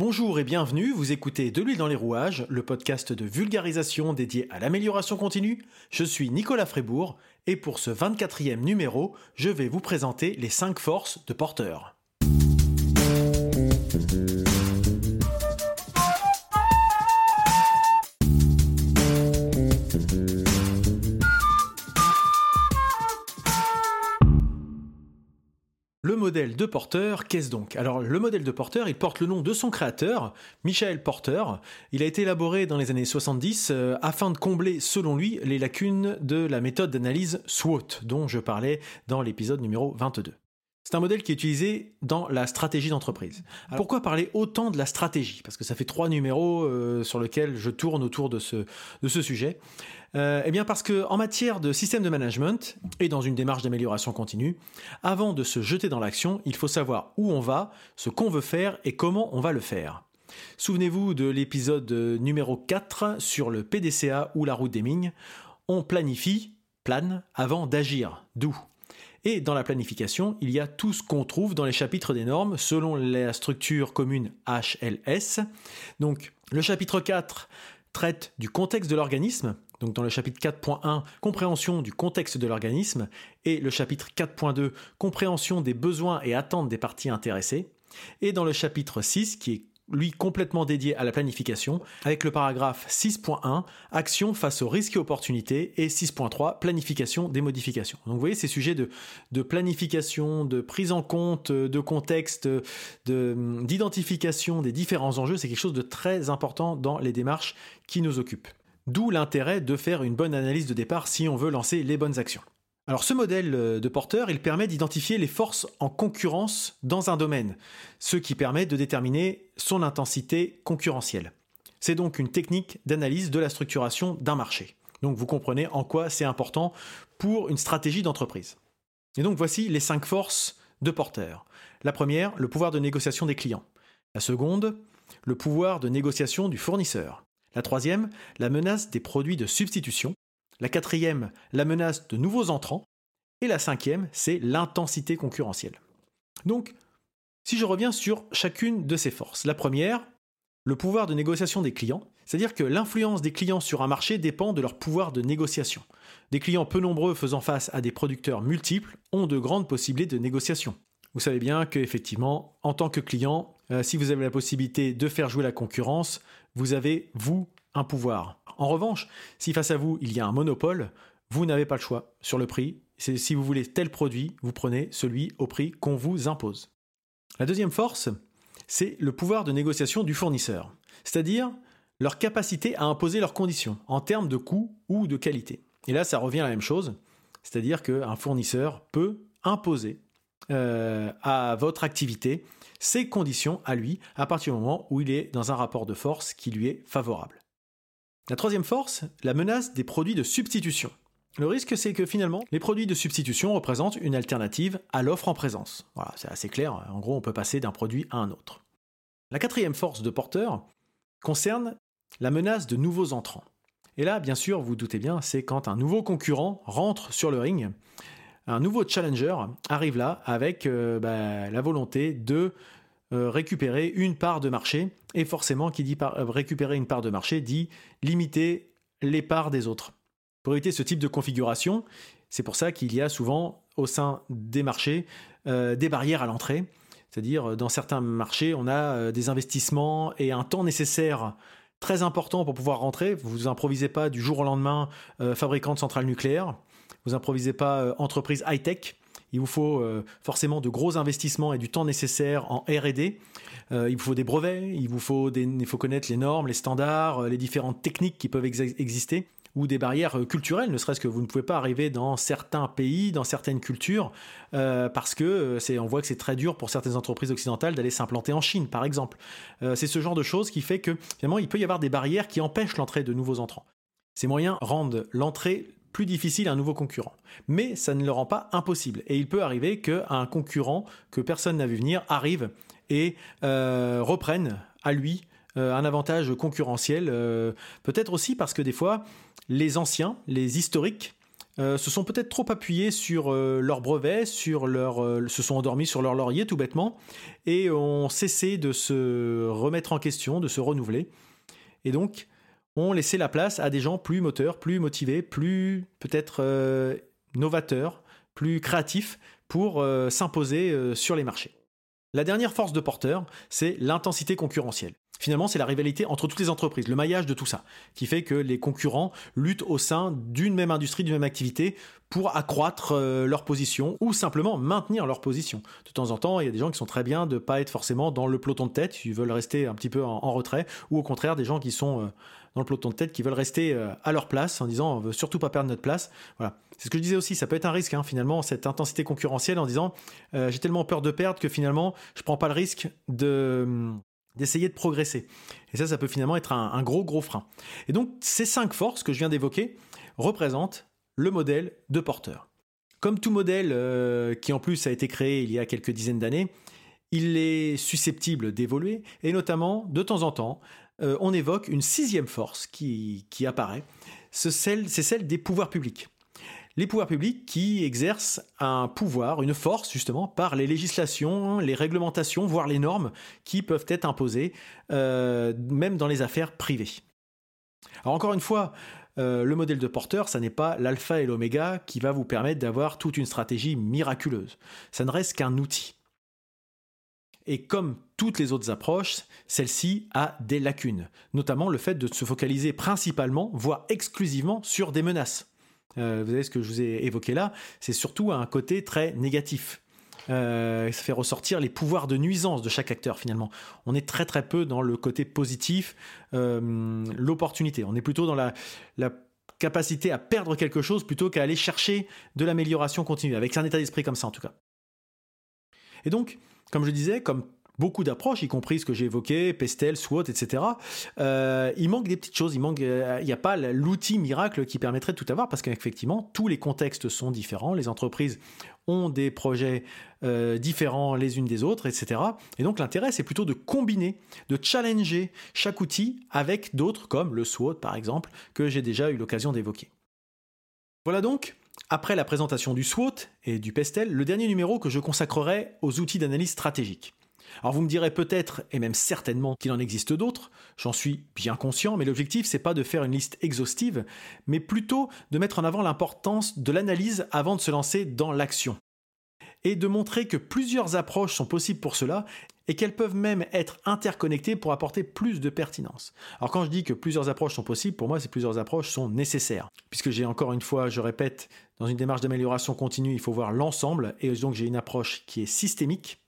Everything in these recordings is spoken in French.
Bonjour et bienvenue, vous écoutez De l'huile dans les rouages, le podcast de vulgarisation dédié à l'amélioration continue. Je suis Nicolas Frébourg et pour ce 24e numéro, je vais vous présenter les 5 forces de porteur. Le modèle de Porter, qu'est-ce donc? Alors le modèle de Porter, il porte le nom de son créateur, Michael Porter. Il a été élaboré dans les années 70 euh, afin de combler, selon lui, les lacunes de la méthode d'analyse SWOT, dont je parlais dans l'épisode numéro 22. C'est un modèle qui est utilisé dans la stratégie d'entreprise. pourquoi parler autant de la stratégie? Parce que ça fait trois numéros euh, sur lesquels je tourne autour de ce, de ce sujet. Euh, eh bien parce que en matière de système de management et dans une démarche d'amélioration continue, avant de se jeter dans l'action, il faut savoir où on va, ce qu'on veut faire et comment on va le faire. Souvenez-vous de l'épisode numéro 4 sur le PDCA ou la route des mines. On planifie, plane, avant d'agir. D'où? Et dans la planification, il y a tout ce qu'on trouve dans les chapitres des normes selon la structure commune HLS. Donc le chapitre 4 traite du contexte de l'organisme, donc dans le chapitre 4.1, compréhension du contexte de l'organisme, et le chapitre 4.2, compréhension des besoins et attentes des parties intéressées, et dans le chapitre 6, qui est lui complètement dédié à la planification, avec le paragraphe 6.1, action face aux risques et opportunités, et 6.3, planification des modifications. Donc vous voyez, ces sujets de, de planification, de prise en compte, de contexte, d'identification des différents enjeux, c'est quelque chose de très important dans les démarches qui nous occupent. D'où l'intérêt de faire une bonne analyse de départ si on veut lancer les bonnes actions. Alors ce modèle euh, de porteur, permet d'identifier les forces en concurrence dans un domaine, ce qui permet de déterminer son intensité concurrentielle. C'est donc une technique d'analyse de la structuration d'un marché. Donc vous comprenez en quoi c'est important pour une stratégie d'entreprise. Et donc voici les cinq forces de porteur. La première, le pouvoir de négociation des clients. La seconde, le pouvoir de négociation du fournisseur. La troisième, la menace des produits de substitution. La quatrième, la menace de nouveaux entrants. Et la cinquième, c'est l'intensité concurrentielle. Donc, si je reviens sur chacune de ces forces, la première, le pouvoir de négociation des clients, c'est-à-dire que l'influence des clients sur un marché dépend de leur pouvoir de négociation. Des clients peu nombreux faisant face à des producteurs multiples ont de grandes possibilités de négociation. Vous savez bien qu'effectivement, en tant que client, euh, si vous avez la possibilité de faire jouer la concurrence, vous avez, vous, un pouvoir. En revanche, si face à vous, il y a un monopole, vous n'avez pas le choix sur le prix. Si vous voulez tel produit, vous prenez celui au prix qu'on vous impose. La deuxième force, c'est le pouvoir de négociation du fournisseur, c'est-à-dire leur capacité à imposer leurs conditions en termes de coût ou de qualité. Et là, ça revient à la même chose, c'est-à-dire qu'un fournisseur peut imposer euh, à votre activité ses conditions à lui à partir du moment où il est dans un rapport de force qui lui est favorable. La troisième force, la menace des produits de substitution. Le risque, c'est que finalement, les produits de substitution représentent une alternative à l'offre en présence. Voilà, c'est assez clair. En gros, on peut passer d'un produit à un autre. La quatrième force de porteur concerne la menace de nouveaux entrants. Et là, bien sûr, vous, doutez bien, c'est quand un nouveau concurrent rentre sur le ring un nouveau challenger arrive là avec euh, bah, la volonté de récupérer une part de marché. Et forcément, qui dit euh, récupérer une part de marché dit limiter les parts des autres. Pour éviter ce type de configuration, c'est pour ça qu'il y a souvent au sein des marchés des barrières à l'entrée. C'est-à-dire, dans certains marchés, on a des investissements et un temps nécessaire très important pour pouvoir rentrer. Vous improvisez pas du jour au lendemain fabricant de centrales nucléaires. Vous improvisez pas euh, entreprise high-tech. Il vous faut euh, forcément de gros investissements et du temps nécessaire en R&D. Euh, il vous faut des brevets, il vous faut, connaître les normes, les standards, les différentes techniques qui peuvent exister ou des barrières culturelles, ne serait-ce que vous ne pouvez pas arriver dans certains pays, dans certaines cultures, parce que c'est, on voit que c'est très dur pour certaines entreprises occidentales d'aller s'implanter en Chine, par exemple. c'est ce genre de choses qui fait que finalement il peut y avoir des barrières qui empêchent l'entrée de nouveaux entrants. Ces moyens rendent l'entrée plus difficile à un nouveau concurrent. Mais ça ne le rend pas impossible. Et il peut arriver qu'un concurrent que personne n'a vu venir arrive et euh, reprenne à lui euh, un avantage concurrentiel. Euh, peut-être aussi parce que des fois, les anciens, les historiques, se sont peut-être trop appuyés sur leur brevet, sur leur, se sont endormis sur leur laurier tout bêtement, et ont cessé de se remettre en question, de se renouveler, et donc ont laissé la place à des gens plus moteurs, plus motivés, plus peut-être novateurs, plus créatifs pour s'imposer sur les marchés. La dernière force de porteur, c'est l'intensité concurrentielle. Finalement, c'est la rivalité entre toutes les entreprises, le maillage de tout ça, qui fait que les concurrents luttent au sein d'une même industrie, d'une même activité, pour accroître euh, leur position ou simplement maintenir leur position. De temps en temps, il y a des gens qui sont très bien de ne pas être forcément dans le peloton de tête, ils veulent rester un petit peu en, retrait, ou au contraire des gens qui sont euh, dans le peloton de tête qui veulent rester euh, à leur place en disant on veut surtout pas perdre notre place. Voilà. C'est ce que je disais aussi, ça peut être un risque hein, finalement cette intensité concurrentielle en disant j'ai tellement peur de perdre que finalement je prends pas le risque de d'essayer de progresser. Et ça, ça peut finalement être un, gros, gros frein. Et donc, ces cinq forces que je viens d'évoquer représentent le modèle de porteur. Comme tout modèle euh, qui en plus a été créé il y a quelques dizaines d'années, il est susceptible d'évoluer et notamment de temps en temps, euh, on évoque une sixième force qui, apparaît, c'est celle des pouvoirs publics les pouvoirs publics qui exercent un pouvoir, une force justement par les législations, les réglementations, voire les normes qui peuvent être imposées, euh, même dans les affaires privées. Alors encore une fois, euh, le modèle de porteur, ça n'est pas l'alpha et l'oméga qui va vous permettre d'avoir toute une stratégie miraculeuse. Ça ne reste qu'un outil. Et comme toutes les autres approches, celle-ci a des lacunes, notamment le fait de se focaliser principalement, voire exclusivement, sur des menaces. Euh, vous savez ce que je vous ai évoqué là, c'est surtout un côté très négatif. Euh, ça fait ressortir les pouvoirs de nuisance de chaque acteur finalement. On est très très peu dans le côté positif, euh, l'opportunité. On est plutôt dans la, la capacité à perdre quelque chose plutôt qu'à aller chercher de l'amélioration continue, avec un état d'esprit comme ça en tout cas. Et donc, comme je disais, comme beaucoup d'approches, y compris ce que j'ai évoqué, Pestel, SWOT, etc. Euh, il manque des petites choses. Il manque, euh, il n'y a pas l'outil miracle qui permettrait de tout avoir parce qu'effectivement, tous les contextes sont différents. Les entreprises ont des projets euh, différents les unes des autres, etc. Et donc l'intérêt, c'est plutôt de combiner, de challenger chaque outil avec d'autres, comme le SWOT par exemple, que j'ai déjà eu l'occasion d'évoquer. Voilà donc, après la présentation du SWOT et du PESTEL, le dernier numéro que je consacrerai aux outils d'analyse stratégique. Alors vous me direz peut-être, et même certainement, qu'il en existe d'autres, j'en suis bien conscient, mais l'objectif c'est pas de faire une liste exhaustive, mais plutôt de mettre en avant l'importance de l'analyse avant de se lancer dans l'action. Et de montrer que plusieurs approches sont possibles pour cela et qu'elles peuvent même être interconnectées pour apporter plus de pertinence. Alors quand je dis que plusieurs approches sont possibles, pour moi ces plusieurs approches sont nécessaires. Puisque j'ai encore une fois, je répète, dans une démarche d'amélioration continue, il faut voir l'ensemble, et donc j'ai une approche qui est systémique,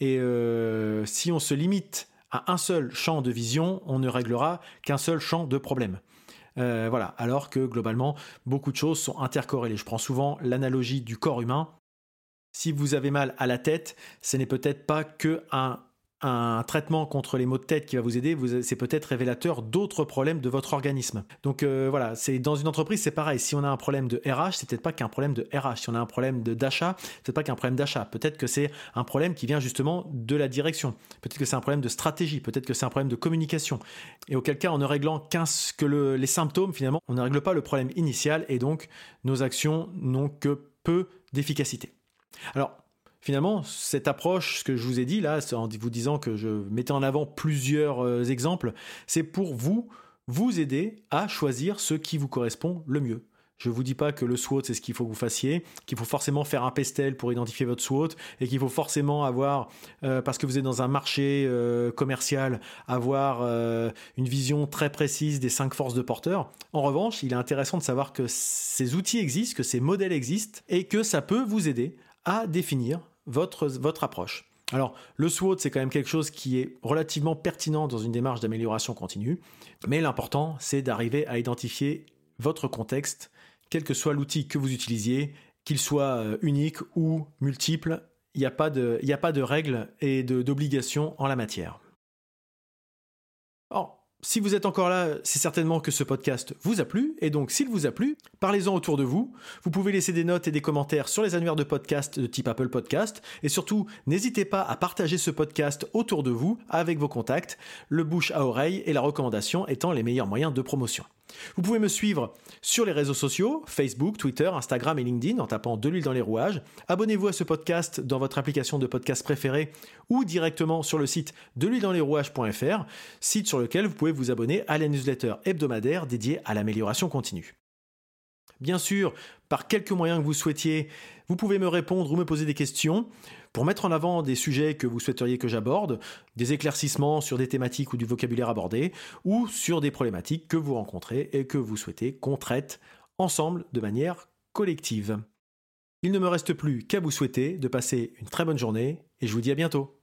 et euh, si on se limite à un seul champ de vision, on ne réglera qu'un seul champ de problème. Euh, voilà, alors que globalement, beaucoup de choses sont intercorrélées. Je prends souvent l'analogie du corps humain. Si vous avez mal à la tête, ce n'est peut-être pas que un un traitement contre les maux de tête qui va vous aider, c'est peut-être révélateur d'autres problèmes de votre organisme. Donc euh, voilà, c'est dans une entreprise, c'est pareil. Si on a un problème de RH, c'est peut-être pas qu'un problème de RH. Si on a un problème d'achat, c'est pas qu'un problème d'achat. Peut-être que c'est un problème qui vient justement de la direction. Peut-être que c'est un problème de stratégie. Peut-être que c'est un problème de communication. Et auquel cas, en ne réglant qu'un que les symptômes, finalement, on ne règle pas le problème initial et donc nos actions n'ont que peu d'efficacité. Alors, finalement, cette approche, ce que je vous ai dit là, en vous disant que je mettais en avant plusieurs euh, exemples, c'est pour vous, vous aider à choisir ce qui vous correspond le mieux. Je ne vous dis pas que le SWOT, c'est ce qu'il faut que vous fassiez, qu'il faut forcément faire un pestel pour identifier votre SWOT, et qu'il faut forcément avoir, euh, parce que vous êtes dans un marché euh, commercial, avoir une vision très précise des cinq forces de porteur. En revanche, il est intéressant de savoir que ces outils existent, que ces modèles existent, et que ça peut vous aider à définir votre, votre approche. Alors, le SWOT, c'est quand même quelque chose qui est relativement pertinent dans une démarche d'amélioration continue, mais l'important, c'est d'arriver à identifier votre contexte, quel que soit l'outil que vous utilisiez, qu'il soit euh, unique ou multiple, il n'y a, pas de, a pas de règles et d'obligations en la matière. Si vous êtes encore là, c'est certainement que ce podcast vous a plu, et donc s'il vous a plu, parlez-en autour de vous. Vous pouvez laisser des notes et des commentaires sur les annuaires de podcast de type Apple Podcast, et surtout, n'hésitez pas à partager ce podcast autour de vous avec vos contacts, le bouche à oreille et la recommandation étant les meilleurs moyens de promotion. Vous pouvez me suivre sur les réseaux sociaux, Facebook, Twitter, Instagram et LinkedIn en tapant de l'huile dans les rouages. Abonnez-vous à ce podcast dans votre application de podcast préférée ou directement sur le site de l'huile dans les rouages.fr, site sur lequel vous pouvez vous abonner à la newsletter hebdomadaire dédiée à l'amélioration continue. Bien sûr, par quelques moyens que vous souhaitiez, vous pouvez me répondre ou me poser des questions pour mettre en avant des sujets que vous souhaiteriez que j'aborde, des éclaircissements sur des thématiques ou du vocabulaire abordé, ou sur des problématiques que vous rencontrez et que vous souhaitez qu'on traite ensemble de manière collective. Il ne me reste plus qu'à vous souhaiter de passer une très bonne journée et je vous dis à bientôt.